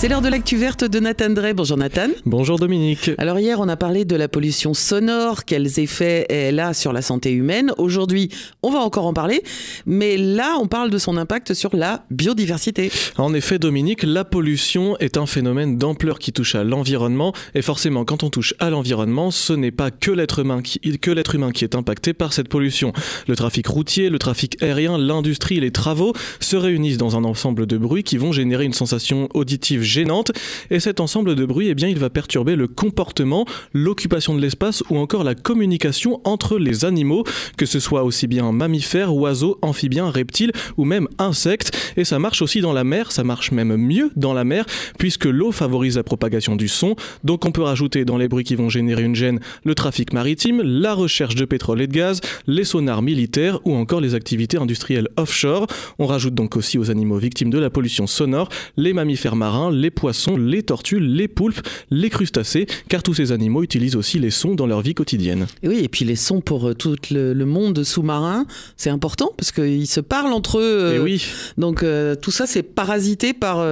C'est l'heure de l'actu verte de Nathan Drey. Bonjour Nathan. Bonjour Dominique. Alors hier, on a parlé de la pollution sonore, quels effets elle a sur la santé humaine. Aujourd'hui, on va encore en parler, mais là, on parle de son impact sur la biodiversité. En effet, Dominique, la pollution est un phénomène d'ampleur qui touche à l'environnement, et forcément, quand on touche à l'environnement, ce n'est pas que l'être humain qui, que l'être humain qui est impacté par cette pollution. Le trafic routier, le trafic aérien, l'industrie les travaux se réunissent dans un ensemble de bruits qui vont générer une sensation auditive gênante. Et cet ensemble de bruits, eh bien, il va perturber le comportement, l'occupation de l'espace ou encore la communication entre les animaux, que ce soit aussi bien mammifères, oiseaux, amphibiens, reptiles ou même insectes. Et ça marche aussi dans la mer, ça marche même mieux dans la mer, puisque l'eau favorise la propagation du son. Donc on peut rajouter dans les bruits qui vont générer une gêne le trafic maritime, la recherche de pétrole et de gaz, les sonars militaires ou encore les activités industrielles offshore. On rajoute donc aussi aux animaux victimes de la pollution sonore les mammifères marins, les poissons, les tortues, les poulpes, les crustacés, car tous ces animaux utilisent aussi les sons dans leur vie quotidienne. Et oui, et puis les sons pour euh, tout le, monde sous-marin, c'est important parce qu'ils se parlent entre eux. Et euh, oui. Donc euh, tout ça, c'est parasité par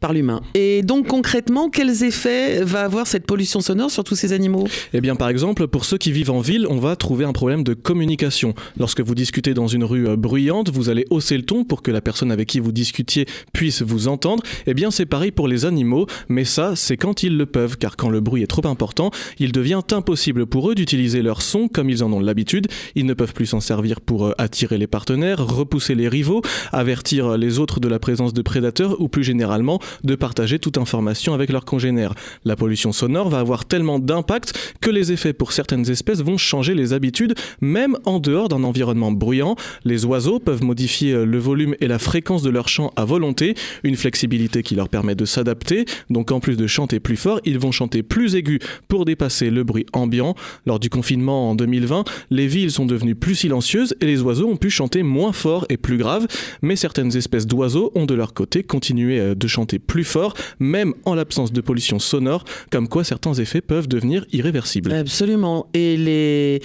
par l'humain. Et donc concrètement, quels effets va avoir cette pollution sonore sur tous ces animaux? Eh bien par exemple, pour ceux qui vivent en ville, on va trouver un problème de communication. Lorsque vous discutez dans une rue euh, bruyante, vous allez hausser le ton pour que la personne avec qui vous discutiez puisse vous entendre. Eh bien c'est pareil pour les animaux, mais ça c'est quand ils le peuvent, car quand le bruit est trop important, il devient impossible pour eux d'utiliser leur son comme ils en ont l'habitude. Ils ne peuvent plus s'en servir pour euh, attirer les partenaires, repousser les rivaux, avertir les autres de la présence de prédateurs ou plus généralement de partager toute information avec leurs congénères. La pollution sonore va avoir tellement d'impact que les effets pour certaines espèces vont changer les habitudes, même en dehors d'un environnement bruyant. Les oiseaux peuvent modifier le volume et la fréquence de leur chant à volonté, une flexibilité qui leur permet de s'adapter. Donc en plus de chanter plus fort, ils vont chanter plus aigu pour dépasser le bruit ambiant. Lors du confinement en 2020, les villes sont devenues plus silencieuses et les oiseaux ont pu chanter moins fort et plus grave, mais certaines espèces d'oiseaux ont de leur côté continué euh, de chanter plus fort, même en l'absence de pollution sonore, comme quoi certains effets peuvent devenir irréversibles. Absolument. Et les...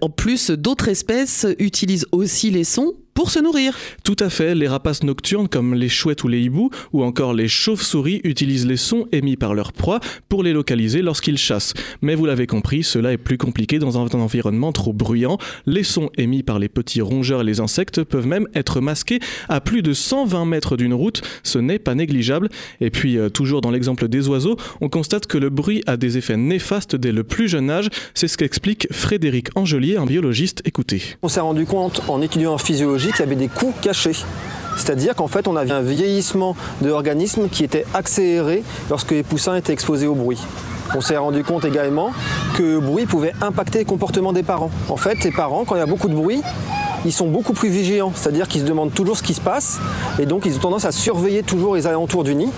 en plus, d'autres espèces utilisent aussi les sons pour se nourrir. Tout à fait, les rapaces nocturnes comme les chouettes ou les hiboux ou encore les chauves-souris utilisent les sons émis par leur proie pour les localiser lorsqu'ils chassent. Mais vous l'avez compris, cela est plus compliqué dans un environnement trop bruyant. Les sons émis par les petits rongeurs et les insectes peuvent même être masqués à plus de 120 mètres d'une route, ce n'est pas négligeable. Et puis, euh, toujours dans l'exemple des oiseaux, on constate que le bruit a des effets néfastes dès le plus jeune âge. C'est ce qu'explique Frédéric Angelier, un biologiste. Écoutez. On s'est rendu compte en étudiant en physiologie qu'il y avait des coûts cachés. C'est-à-dire qu'en fait, on avait un vieillissement de l'organisme qui était accéléré lorsque les poussins étaient exposés au bruit. On s'est rendu compte également que le bruit pouvait impacter le comportement des parents. En fait, les parents, quand il y a beaucoup de bruit, ils sont beaucoup plus vigilants, c'est-à-dire qu'ils se demandent toujours ce qui se passe, et donc ils ont tendance à surveiller toujours les alentours du nid,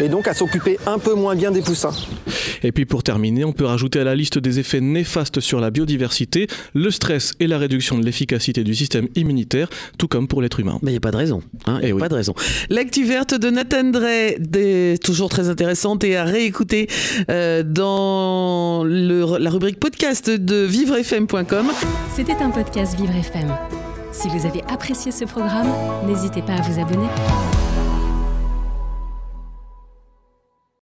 et donc à s'occuper un peu moins bien des poussins. Et puis pour terminer, on peut rajouter à la liste des effets néfastes sur la biodiversité le stress et la réduction de l'efficacité du système immunitaire, tout comme pour l'être humain. Mais il n'y a pas de raison. Hein, eh pas de raison. L'actu verte de Nathan Drey, toujours très intéressante et à réécouter euh, dans la rubrique podcast de vivrefm.com. C'était un podcast Vivre FM. Si vous avez apprécié ce programme, n'hésitez pas à vous abonner.